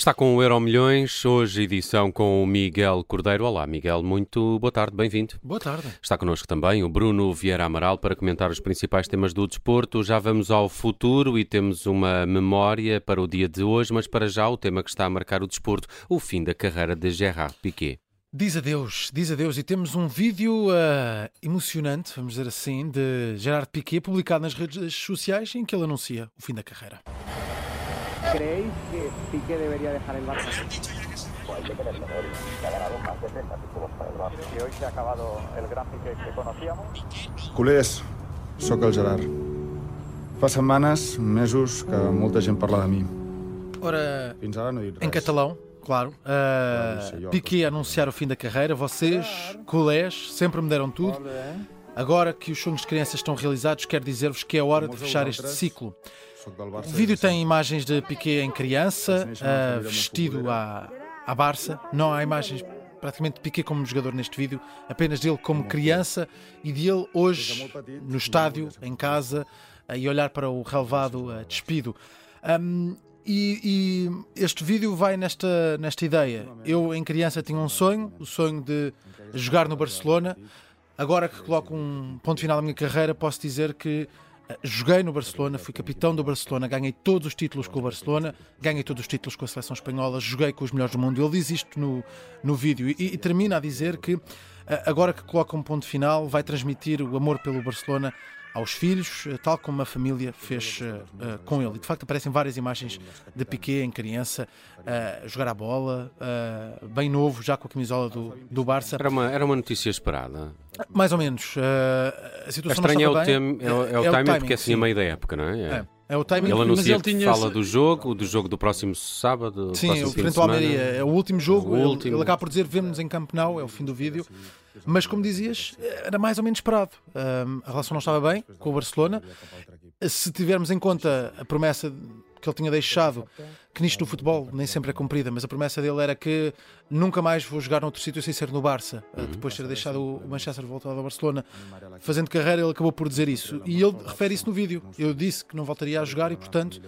Está com o Euro Milhões, hoje edição com o Miguel Cordeiro. Olá, Miguel, muito boa tarde, bem-vindo. Boa tarde. Está connosco também o Bruno Vieira Amaral para comentar os principais temas do desporto. Já vamos ao futuro e temos uma memória para o dia de hoje, mas para já o tema que está a marcar o desporto, o fim da carreira de Gerard Piquet. Diz adeus, diz adeus. E temos um vídeo uh, emocionante, vamos dizer assim, de Gerard Piquet, publicado nas redes sociais, em que ele anuncia o fim da carreira. ¿Creéis que Piqué debería dejar el Barça? Que hoy se ha acabado el gran Piqué que conocíamos. Culers, sóc el Gerard. Fa setmanes, mesos, que molta gent parla de mi. Ora, Fins ara no he dit res. em catalão, claro. Uh, Piquet a anunciar o fim da carreira. Vocês, colés, sempre me deram tudo. Agora que os sonhos de crianças estão realizados, quero dizer-vos que é hora de fechar este ciclo. O vídeo des de tem imagens de Piquet em criança, uh, vestido à, à Barça. Não há imagens praticamente de Piquet como jogador neste vídeo, apenas dele como criança e de ele hoje no estádio, em casa, e olhar para o relevado uh, despido. Um, e, e este vídeo vai nesta, nesta ideia. Eu, em criança, tinha um sonho, o sonho de jogar no Barcelona. Agora que coloco um ponto final na minha carreira, posso dizer que eh, joguei no Barcelona, fui capitão do Barcelona, ganhei todos os títulos com o Barcelona, ganhei todos os títulos com a seleção espanhola, joguei com os melhores do mundo. Ele diz isto no, no vídeo e, e termina a dizer que eh, agora que coloca um ponto final, vai transmitir o amor pelo Barcelona aos filhos, eh, tal como a família fez eh, com ele. E de facto aparecem várias imagens de Piquet em criança, a jogar a bola, eh, bem novo, já com a camisola do, do Barça. Era uma, era uma notícia esperada. Mais ou menos. a É situação não estranho é o, bem. tem, é, o- é o timing, porque é assim a meio da época, não é? É, é o timing. Ele Mas anuncia ele tinha fala do jogo, do jogo do próximo sábado, Sim, próximo frente ao. Almeria é o último jogo. O ele, último. ele acaba por dizer vemos-nos em Camp Nou, é o fim do vídeo. Mas como dizias, era mais ou menos esperado. A relação não estava bem com o Barcelona. Se tivermos em conta a promessa que ele tinha deixado, que nisto no futebol nem sempre é cumprida, mas a promessa dele era que nunca mais vou jogar noutro sítio sem ser no Barça. Ah, Depois de ter deixado o Manchester voltado ao Barcelona, fazendo carreira, ele acabou por dizer isso. E ele refere isso no vídeo. Eu disse que não voltaria a jogar e, portanto,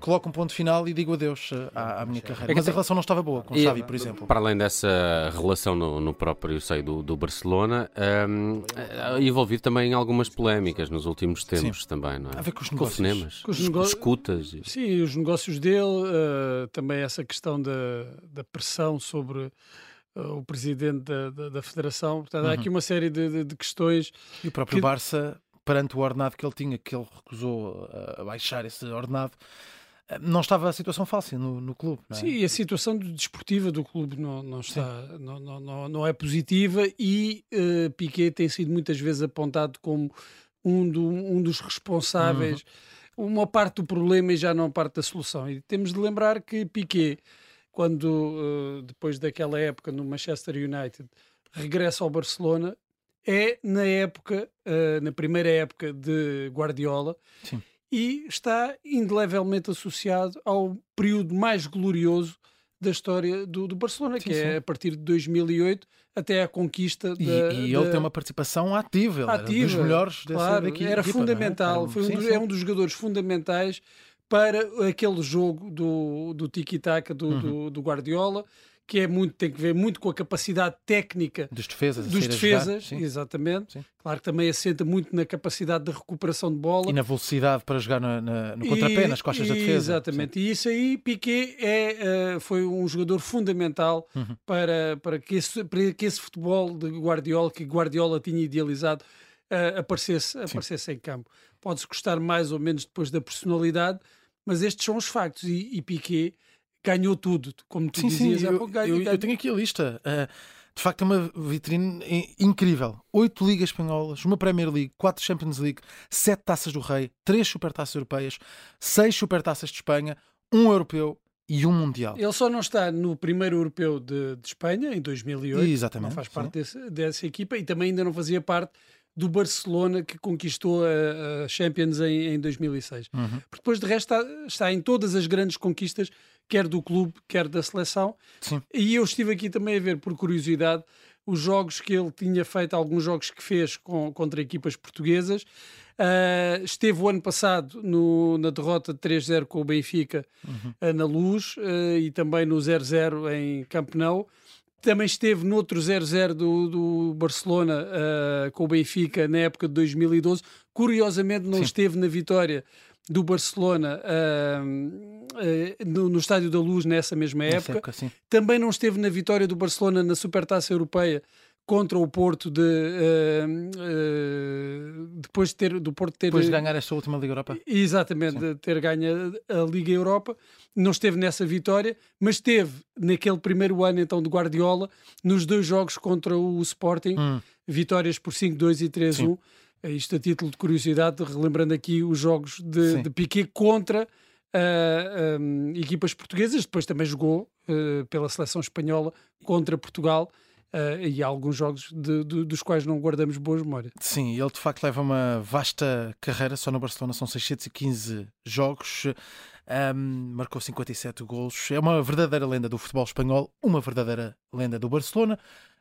coloco um ponto final e digo adeus ah, à, à minha carreira. É que Mas a relação não estava boa com o Xavi, por exemplo. Para além dessa relação no, no próprio seio do, do Barcelona, hum, é envolvido também em algumas polémicas nos últimos tempos também, não é? A ver com os Com negócios. Com os com nego- escutas. e- Sim, os negócios dele, eh, também essa questão da, da pressão sobre eh, o presidente da, da, da federação. Portanto, há Uhum. aqui uma série de, de- de questões. E o próprio que- Barça, perante o ordenado que ele tinha, que ele recusou a baixar esse ordenado, eh, não estava a situação fácil no, no clube. É? Sim, a situação desportiva do clube não, não está, não, não, não, não é positiva e eh, Piquet tem sido muitas vezes apontado como um, do- um dos responsáveis, uma parte do problema e já não parte da solução. E temos de lembrar que Piquet, quando eh, depois daquela época no Manchester United regressa ao Barcelona, é na época, eh, na primeira época de Guardiola, Sim. E está indelevelmente associado ao período mais glorioso da história do, do Barcelona, Sim, que é sim. a partir de 2008 até à conquista E, da, e ele da- tem uma participação ativa, ele era ativa, dos melhores claro, daqui, era equipa, não é? fundamental, Era- foi um sim, dos- sim. é um dos jogadores fundamentais para aquele jogo do, do tiki-taka do, Uhum. do, do Guardiola, que é muito, tem que ver muito com a capacidade técnica Dos defesas, dos jogar, defesas, sim. exatamente. Sim. Claro que também assenta muito na capacidade de recuperação de bola. E na velocidade para jogar no, no E- contrapé, nas costas da e- defesa. Exatamente. E isso aí, Piquet é, eh, foi um jogador fundamental Uhum. para, para, que esse, para que esse futebol de Guardiola, que Guardiola tinha idealizado, eh, aparecesse, aparecesse em campo. Pode-se gostar mais ou menos depois da personalidade, mas estes são os factos. E, e Piquet ganhou tudo, como tu Sim, sim, dizias há eu, pouco. ganha- eu- eu ganha- tenho aqui a lista. Uh, de facto, é uma vitrine incrível. Oito ligas espanholas, uma Premier League, quatro Champions League, sete taças do Rei, três supertaças europeias, seis supertaças de Espanha, um europeu e um mundial. Ele só não está no primeiro europeu de, de Espanha, em 2008. Exatamente, Não faz sim. parte desse- dessa equipa e também ainda não fazia parte do Barcelona que conquistou a, a Champions em, em 2006. Uhum. Porque depois de resto está, está em todas as grandes conquistas, quer do clube, quer da seleção. Sim. E eu estive aqui também a ver, por curiosidade, os jogos que ele tinha feito, alguns jogos que fez com, contra equipas portuguesas. Uh, esteve o ano passado no, na derrota de 3-0 com o Benfica uhum. uh, na Luz uh, e também no 0-0 em Camp Nou. Também esteve no outro 0-0 do, do, Barcelona com o Benfica na época de 2012. Curiosamente, não Sim. esteve na vitória do Barcelona uh, uh, no, no, Estádio da Luz nessa mesma época. época Também não esteve na vitória do Barcelona na Supertaça Europeia contra o Porto de uh, depois de ter do Porto ter depois de ganhar esta última Liga Europa. Exatamente Sim. de ter ganho a, Liga Europa. Não esteve nessa vitória mas esteve naquele primeiro ano então de Guardiola nos dois jogos contra o Sporting. Hum. vitórias por 5-2 e 3-1 é isto a título de curiosidade, relembrando aqui os jogos de, de Piquet contra uh, um, equipas portuguesas, depois também jogou uh, pela seleção espanhola contra Portugal. Uh, e há alguns jogos de, de, dos quais não guardamos boas memórias. Sim, ele de facto leva uma vasta carreira, só no Barcelona são 615 jogos, um, marcou 57 golos, é uma verdadeira lenda do futebol espanhol, uma verdadeira lenda do Barcelona.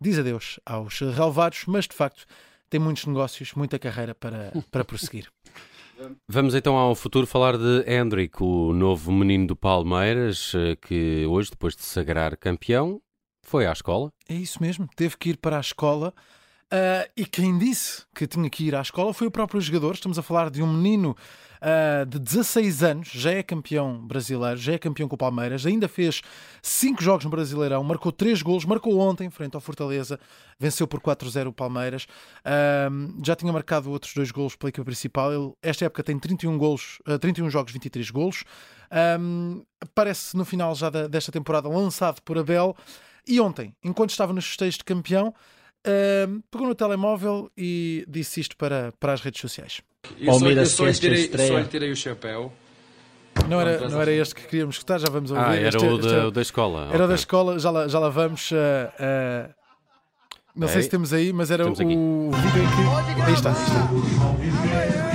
Diz adeus aos relevados, mas de facto tem muitos negócios, muita carreira para, para prosseguir. Vamos então ao futuro falar de Hendrick, o novo menino do Palmeiras, eh, que hoje, depois de sagrar campeão, foi à escola. É isso mesmo, teve que ir para a escola. Uh, e quem disse que tinha que ir à escola foi o próprio jogador. Estamos a falar de um menino uh, de 16 anos, já é campeão brasileiro, já é campeão com o Palmeiras, ainda fez 5 jogos no Brasileirão, marcou 3 golos, marcou ontem frente ao Fortaleza, venceu por 4-0 o Palmeiras, uh, já tinha marcado outros dois golos pela equipa principal. Ele, esta época tem 31, golos, uh, 31 jogos, 23 golos. Um, aparece no final já da, desta temporada lançado por Abel. E ontem, enquanto estava nos festejos de campeão, uh, pegou no telemóvel e disse isto para, para as redes sociais. Palmeiras só, eu só, tirei, só tirei o chapéu. Não era, não era este que queríamos escutar, já vamos ouvir. Ah, era este, o, da, este, da escola. Era okay. da escola, já lá, já lá vamos. Uh, uh, não sei se temos aí, mas era o, o vídeo em que. Aí está, aí está.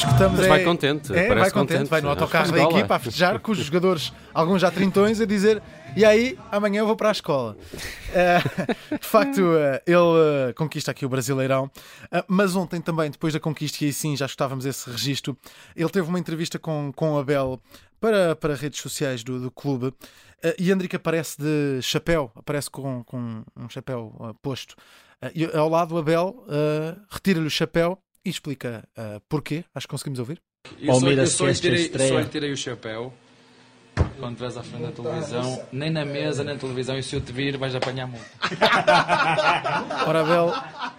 Escutamos Mas vai é, contente, é, vai contente, contente, vai no autocarro da equipa a festejar, com os jogadores, alguns já trintões, a dizer e aí, amanhã eu vou para a escola. Uh, de facto, uh, ele uh, conquista aqui o Brasileirão, mas ontem também, depois da conquista, e aí sim já estávamos esse registro, ele teve uma entrevista com, com Abel para, para redes sociais do, do clube. e Andrique aparece de chapéu, aparece com, com um chapéu posto. e ao lado, Abel retira-lhe o chapéu e explica uh, porquê. Acho que conseguimos ouvir. Palmeiras só, eu só, tirei, só tirei o chapéu quando estiveres à frente da televisão, nem na mesa, nem na televisão, e se eu te vir, vais apanhar muito. Ora, Abel,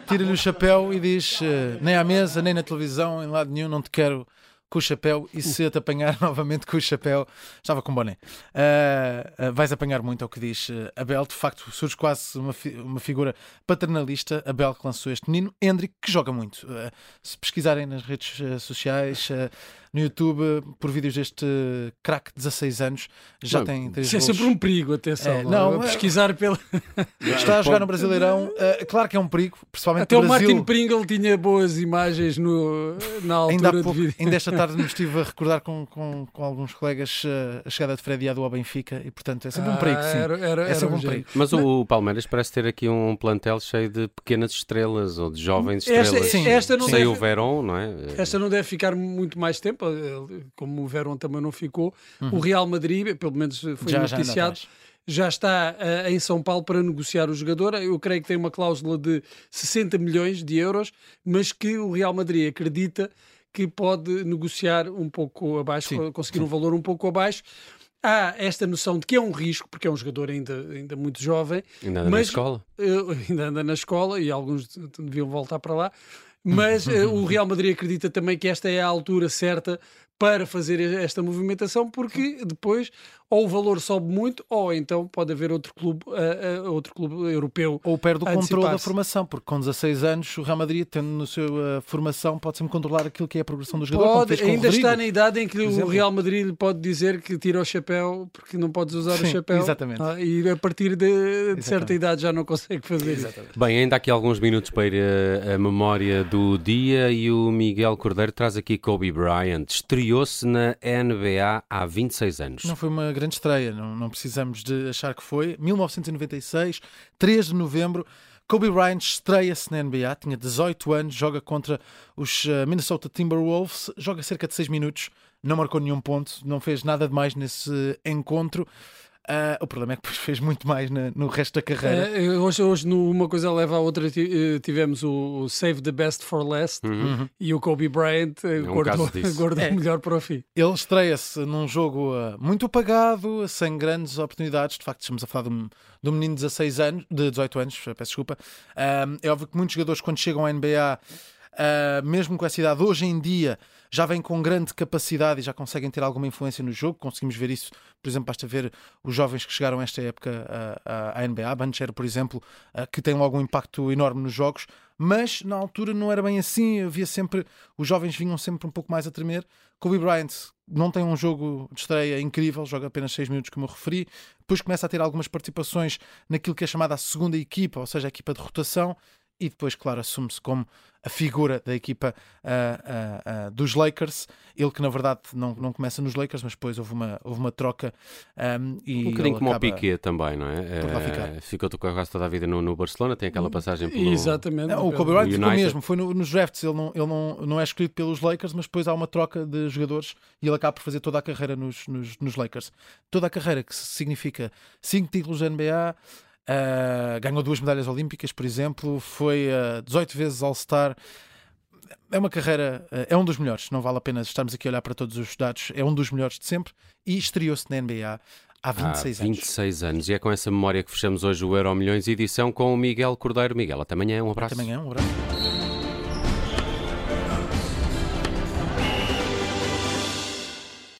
tira-lhe o chapéu e diz: uh, nem à mesa, nem na televisão, em lado nenhum, não te quero com o chapéu e se te apanhar novamente com o chapéu, estava com boné. Uh, uh, vais apanhar muito, é o que diz uh, Abel. De facto, surge quase uma, fi uma figura paternalista. Abel que lançou este menino. Hendrick, que joga muito. se pesquisarem nas redes sociais, no YouTube por vídeos deste craque de 16 anos. Já não, tem três Isso é sempre um perigo, atenção. É, não, não, é- pesquisar pela. Está a jogar no Brasileirão. Uh, claro que é um perigo, principalmente Até o Brasil. Martin Pringle tinha boas imagens no, na altura ainda, pouco, ainda esta tarde me estive a recordar com, com, com alguns colegas uh, a chegada de Fred Iado ao Benfica e, portanto, é sempre ah, um perigo. Sim. Era, era, é sempre um perigo. Mas o Palmeiras parece ter aqui um plantel cheio de pequenas estrelas ou de jovens estrelas. Esta, sim, esta não Sem deve, o Verón, não é? Esta não deve ficar muito mais tempo como o Verón também não ficou. Uhum. O Real Madrid, pelo menos foi já, noticiado, já, já está uh, em São Paulo para negociar o jogador. Eu creio que tem uma cláusula de 60 milhões de euros, mas que o Real Madrid acredita que pode negociar um pouco abaixo, sim, conseguir sim. um valor um pouco abaixo há esta noção de que é um risco, porque é um jogador ainda, ainda muito jovem. Ainda anda mas, na escola. Uh, ainda anda na escola e alguns deviam voltar para lá. Mas uh, o Real Madrid acredita também que esta é a altura certa para fazer esta movimentação, porque depois ou o valor sobe muito, ou então pode haver outro clube, uh, uh, outro clube europeu. Ou perde o controle da formação, porque com 16 anos o Real Madrid, tendo no seu uh, formação, pode sempre controlar aquilo que é a progressão do jogador. Pode, ainda está na idade em que o Real Madrid lhe pode dizer que tira o chapéu porque não podes usar Sim, o chapéu. Exatamente. Ah, e a partir de, de certa idade já não consegue fazer exatamente. Bem, ainda há aqui alguns minutos para ir a, a memória do dia e o Miguel Cordeiro traz aqui Kobe Bryant. Estreou-se na NBA há 26 anos. Não foi uma grande estreia, não, não precisamos de achar que foi. 1996, 3 de novembro, Kobe Bryant estreia-se na NBA, tinha 18 anos, joga contra os uh, Minnesota Timberwolves, joga cerca de 6 minutos, não marcou nenhum ponto, não fez nada de mais nesse encontro. Uh, o problema é que depois fez muito mais na, no resto da carreira. Uh, hoje, hoje, uma coisa leva à outra, eh, tivemos o, Save the Best for Last uhum. e o Kobe Bryant eh, é um guardou, guardou é. melhor para o fim. Ele estreia-se num jogo uh, muito apagado, sem grandes oportunidades. De facto, estamos a falar de um, de um menino de 16 anos, de 18 anos, peço desculpa. é óbvio que muitos jogadores, quando chegam à NBA, mesmo com essa idade, hoje em dia já vêm com grande capacidade e já conseguem ter alguma influência no jogo. Conseguimos ver isso, por exemplo, basta ver os jovens que chegaram a esta época à NBA, Banchero, por exemplo, que tem logo um impacto enorme nos jogos, mas na altura não era bem assim, havia sempre, os jovens vinham sempre um pouco mais a tremer. Kobe Bryant não tem um jogo de estreia incrível, joga apenas 6 minutos, como eu referi, depois começa a ter algumas participações naquilo que é chamada a segunda equipa, ou seja, a equipa de rotação, e depois, claro, assume-se como a figura da equipa uh, uh, uh, dos Lakers. Ele que na verdade não, não começa nos Lakers, mas depois houve uma, houve uma troca. Um, e um bocadinho como o Piquet também, não é? ficou quase toda a vida no, no, Barcelona, tem aquela passagem pelo. Exatamente. Não, o Kobe Bryant ficou mesmo, foi no, nos drafts, ele, não, ele não, não é escolhido pelos Lakers, mas depois há uma troca de jogadores e ele acaba por fazer toda a carreira nos, nos, nos Lakers. Toda a carreira que significa 5 títulos da NBA. Uh, ganhou duas medalhas olímpicas, por exemplo, foi uh, ah, 18 vezes All-Star. É uma carreira, uh, é um dos melhores, não vale a pena estarmos aqui a olhar para todos os dados, é um dos melhores de sempre e estreou-se na NBA há 26 há 26 anos. anos. E é com essa memória que fechamos hoje o Euro Milhões edição com o Miguel Cordeiro. Miguel, até amanhã, um abraço. Até amanhã, um abraço.